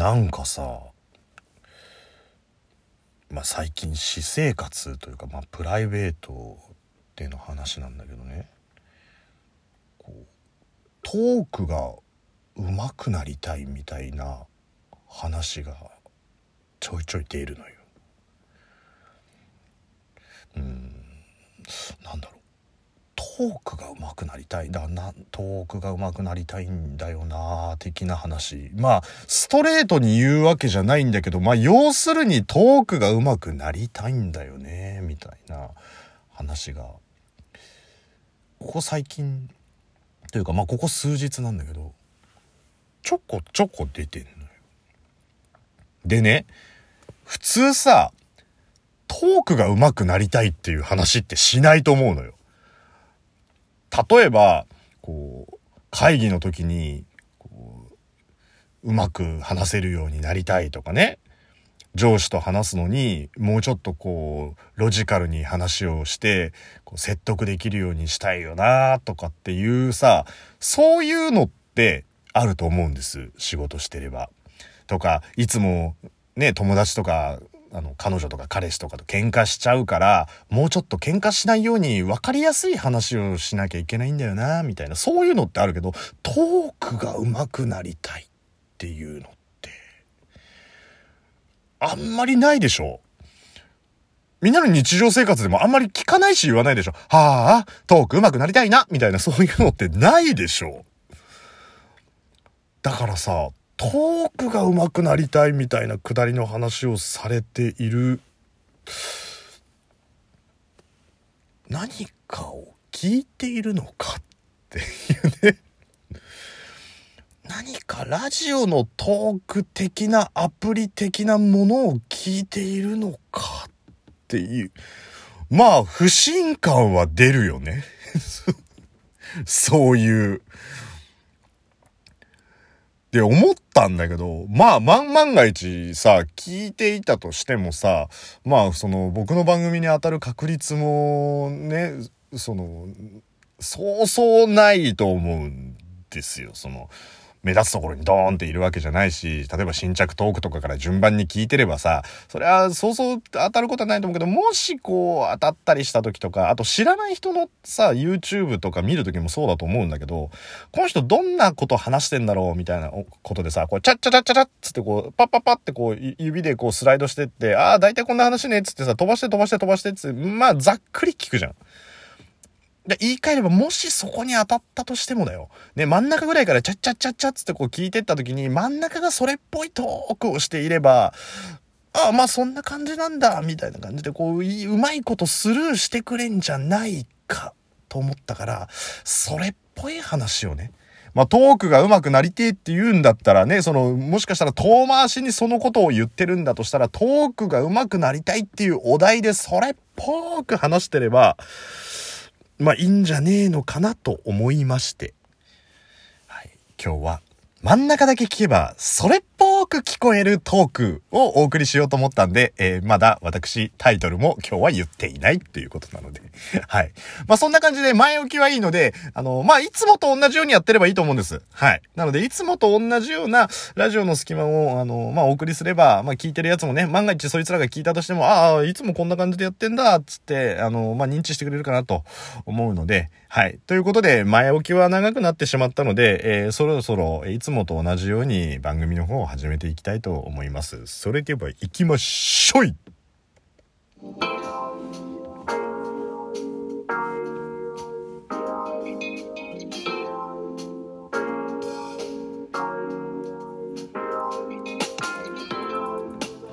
なんかさまあ最近私生活というか、まあ、プライベートでの話なんだけどねこうトークが上手くなりたいみたいな話がちょいちょい出るのよ。うんなんだろうトークが上手くなりたいだなトークが上手くなりたいんだよな的な話まあストレートに言うわけじゃないんだけどまあ要するにトークが上手くなりたいんだよねみたいな話がここ最近というかまあここ数日なんだけどちょこちょこ出てんのよ。でね普通さトークが上手くなりたいっていう話ってしないと思うのよ。例えば、こう、会議の時に、こう、うまく話せるようになりたいとかね。上司と話すのに、もうちょっとこう、ロジカルに話をして、こう説得できるようにしたいよなとかっていうさ、そういうのってあると思うんです。仕事してれば。とか、いつもね、友達とかあの、彼女とか彼氏とかと喧嘩しちゃうから、もうちょっと喧嘩しないように分かりやすい話をしなきゃいけないんだよな、みたいな、そういうのってあるけど、トークが上手くなりたいっていうのって、あんまりないでしょ。みんなの日常生活でもあんまり聞かないし言わないでしょ。はあ、トーク上手くなりたいな、みたいな。そういうのってないでしょ。だからさ、トークが上手くなりたいみたいなくだりの話をされている。何かを聞いているのかっていうね。何かラジオのトーク的なアプリ的なものを聞いているのかっていう。まあ不信感は出るよね。そういうって思ったんだけど、まあ、万万が一さ、聞いていたとしてもさ、まあ、その、僕の番組に当たる確率もね、その、そうそうないと思うんですよ。その、目立つところにドーンっているわけじゃないし、例えば新着トークとかから順番に聞いてればさ、それはそうそう当たることはないと思うけど、もしこう当たったりした時とか、あと知らない人のさ、YouTube とか見る時もそうだと思うんだけど、この人どんなこと話してんだろうみたいなことでさ、こう、チャッチャチャッチャッつってこう、パッパッパってこう、指でこうスライドしてって、ああ、大体こんな話ねっつってさ、飛ばして飛ばして飛ばしてっつって、まあざっくり聞くじゃん。で、言い換えれば、もしそこに当たったとしてもだよ。ね、真ん中ぐらいからチャッチャッチャッチャッつってこう聞いてった時に、真ん中がそれっぽいトークをしていれば、ああ、まあそんな感じなんだ、みたいな感じで、こう、うまいことスルーしてくれんじゃないか、と思ったから、それっぽい話をね、まあ、トークが上手くなりてえって言うんだったらね、その、もしかしたら遠回しにそのことを言ってるんだとしたら、トークが上手くなりたいっていうお題でそれっぽく話してれば、まあいいんじゃねえのかなと思いまして、はい、今日は真ん中だけ聞けば、それっぽく聞こえるトークをお送りしようと思ったんで、えー、まだ私タイトルも今日は言っていないっていうことなので。はい。まあそんな感じで前置きはいいので、あの、まあいつもと同じようにやってればいいと思うんです。はい。なのでいつもと同じようなラジオの隙間を、あの、まあお送りすれば、まあ聞いてるやつもね、万が一そいつらが聞いたとしても、ああ、いつもこんな感じでやってんだ、つって、あの、まあ認知してくれるかなと思うので、はい。ということで、前置きは長くなってしまったので、えー、そろそろ、いつもと同じように番組の方を始めていきたいと思います。それでは行きましょい。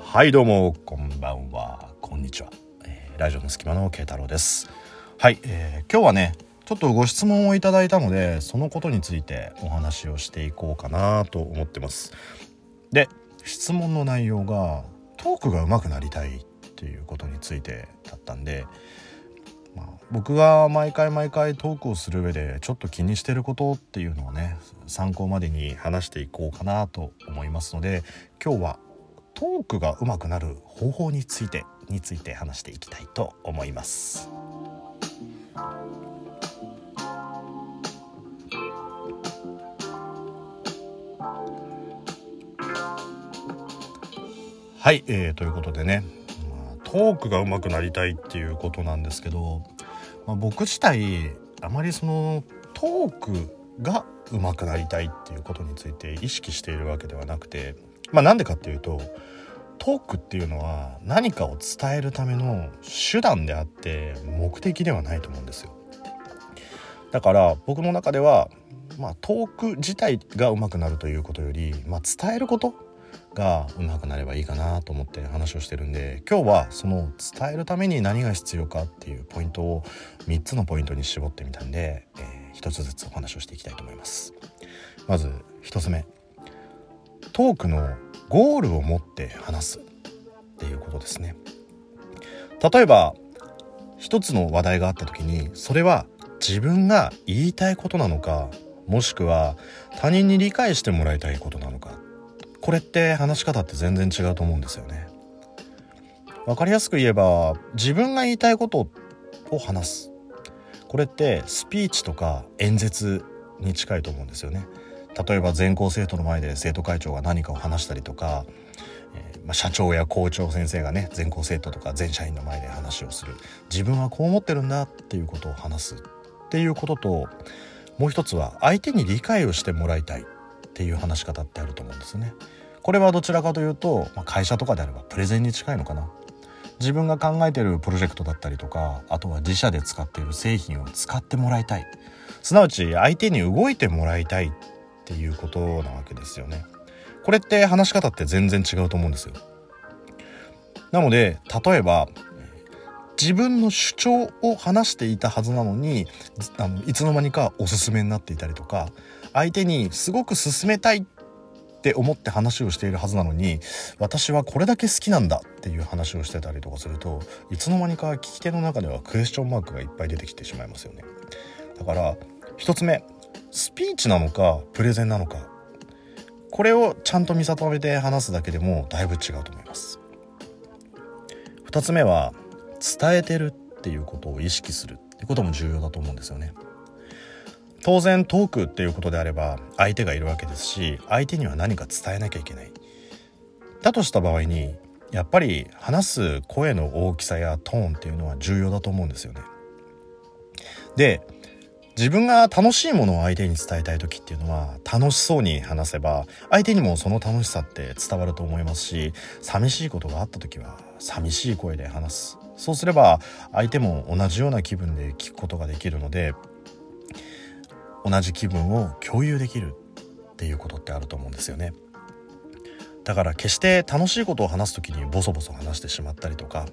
はいどうもこんばんは。こんにちは、えー、ラジオの隙間の慶太郎です。はい、えー、今日はねちょっとご質問をいただいたのでそのことについてお話をしていこうかなと思ってます。で質問の内容がトークが上手くなりたいっていうことについてだったんで、まあ、僕が毎回毎回トークをする上でちょっと気にしてることっていうのをね参考までに話していこうかなと思いますので今日はトークが上手くなる方法についてについて話していきたいと思います。はい、えー、ということでね、まあ、トークが上手くなりたいっていうことなんですけど、まあ、僕自体あまりそのトークが上手くなりたいっていうことについて意識しているわけではなくてまあなんでかっていうとトークっていうのは何かを伝えるための手段であって目的ではないと思うんですよ。だから僕の中ではまあトーク自体が上手くなるということより、まあ、伝えることが上手くなればいいかなと思って話をしてるんで今日はその伝えるために何が必要かっていうポイントを3つのポイントに絞ってみたんで、えー、1つずつお話をしていきたいと思います。まず1つ目。トークのゴールを持って話すっていうことですね。例えば一つの話題があった時にそれは自分が言いたいことなのかもしくは他人に理解してもらいたいことなのこれって話し方って全然違うと思うんですよね。わかりやすく言えば自分が言いたいことを話す。これってスピーチとか演説に近いと思うんですよね。例えば全校生徒の前で生徒会長が何かを話したりとか、えー、まあ、社長や校長先生がね全校生徒とか全社員の前で話をする。自分はこう思ってるんだっていうことを話すっていうことともう一つは相手に理解をしてもらいたいっていう話し方ってあると思うんですね。これはどちらかというと、まあ、会社とかであればプレゼンに近いのかな。自分が考えているプロジェクトだったりとかあとは自社で使っている製品を使ってもらいたいすなわち相手に動いてもらいたいっていうことなわけですよね。これって話し方って全然違うと思うんですよ。なので例えば自分の主張を話していたはずなのにあのいつの間にかおすすめになっていたりとか相手にすごく勧めたいっって思って話をしているはずなのに私はこれだけ好きなんだっていう話をしてたりとかするといつの間にか聞き手の中ではクエスチョンマークがいっぱい出てきてしまいますよね。だから1つ目スピーチなのかプレゼンなのかこれをちゃんと見定めて話すだけでもだいぶ違うと思います2つ目は伝えてるっていうことを意識するってことも重要だと思うんですよね当然トークっていうことであれば相手がいるわけですし相手には何か伝えなきゃいけない。だとした場合にやっぱり話す声の大きさやトーンっていうのは重要だと思うんですよね。で自分が楽しいものを相手に伝えたい時っていうのは楽しそうに話せば相手にもその楽しさって伝わると思いますし寂しいことがあった時は寂しい声で話す。そうすれば相手も同じような気分で聞くことができるので同じ気分を共有できるっていうことってあると思うんですよね。だから決して楽しいことを話す時にボソボソ話してしまったりとか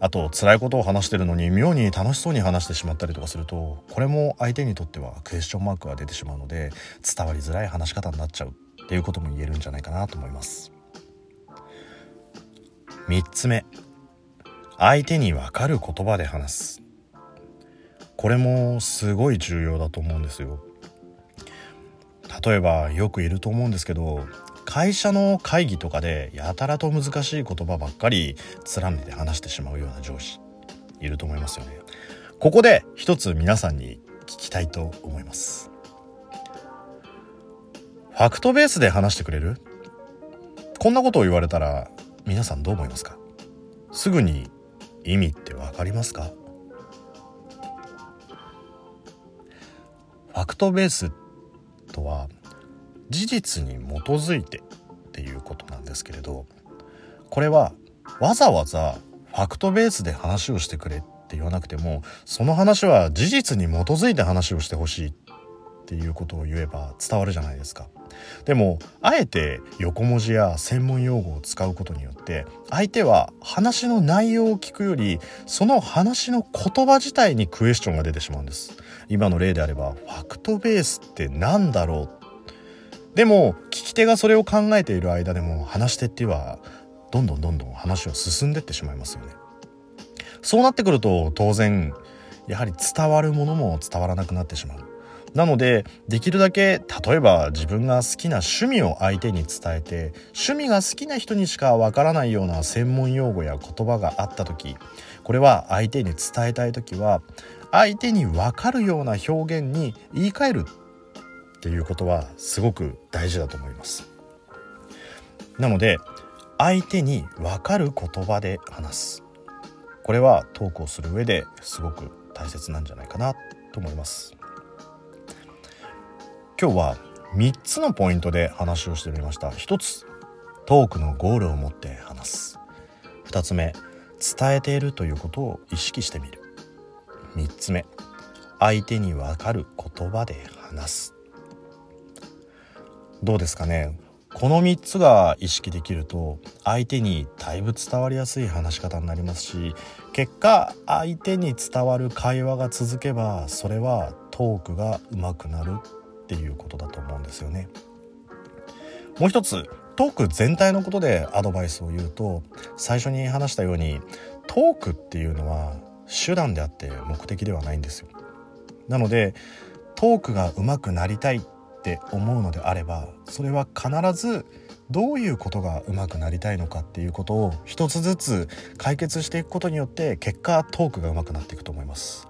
あと辛いことを話してるのに妙に楽しそうに話してしまったりとかするとこれも相手にとってはクエスチョンマークが出てしまうので伝わりづらい話し方になっちゃうっていうことも言えるんじゃないかなと思います。3つ目。相手に分かる言葉で話す。これもすごい重要だと思うんですよ。例えばよくいると思うんですけど会社の会議とかでやたらと難しい言葉ばっかり連ねて話してしまうような上司いると思いますよね。ここで一つ皆さんに聞きたいと思います。ファクトベースで話してくれる？こんなことを言われたら皆さんどう思いますか？すぐに意味ってわかりますか？ファクトベースとは事実に基づいてっていうことなんですけれどこれはわざわざファクトベースで話をしてくれって言わなくてもその話は事実に基づいて話をしてほしいっていうことを言えば伝わるじゃないですか。でもあえて横文字や専門用語を使うことによって相手は話の内容を聞くよりその話の言葉自体にクエスチョンが出てしまうんです今の例であればファクトベースって何だろう？でも聞き手がそれを考えている間でも話し手ってはどんどんどんどん話を進んでってしまいますよね。そうなってくると当然やはり伝わるものも伝わらなくなってしまう。なのでできるだけ例えば自分が好きな趣味を相手に伝えて趣味が好きな人にしかわからないような専門用語や言葉があった時これは相手に伝えたい時は相手に分かるような表現に言い換えるっていうことはすごく大事だと思います。なので相手に分かる言葉で話す。これはトークをする上ですごく大切なんじゃないかなと思います。今日は3つのポイントで話をしてみました。1つトークのゴールを持って話す。2つ目伝えているということを意識してみる。3つ目相手に分かる言葉で話す。どうですかね？この3つが意識できると相手にだいぶ伝わりやすい話し方になりますし結果相手に伝わる会話が続けばそれはトークが上手くなる。っていうことだと思うんですよね。もう一つトーク全体のことでアドバイスを言うと最初に話したようにトークっていうのは手段であって目的ではないんですよ。なのでトークが上手くなりたいって思うのであればそれは必ずどういうことが上手くなりたいのかっていうことを一つずつ解決していくことによって結果トークが上手くなっていくと思います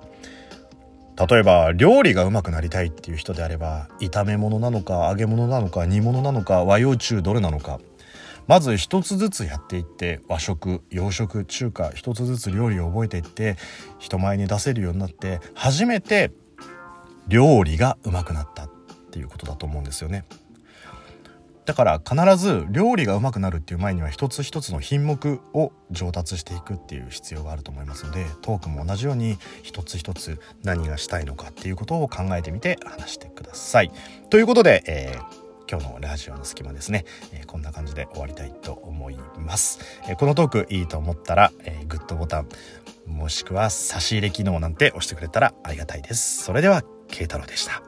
例えば料理がうまくなりたいっていう人であれば炒め物なのか揚げ物なのか煮物なのか和洋中どれなのかまず一つずつやっていって和食洋食中華一つずつ料理を覚えていって人前に出せるようになって初めて料理がうまくなったっていうことだと思うんですよね。だから必ず料理がうまくなるっていう前には一つ一つの品目を上達していくっていう必要があると思いますのでトークも同じように一つ一つ何がしたいのかっていうことを考えてみて話してください。ということで、えー今日のラジオの隙間ですね、えー、こんな感じで終わりたいと思います、えー、このトークいいと思ったら、えー、グッドボタンもしくは差し入れ機能なんて押してくれたらありがたいです。それでは慶太郎でした。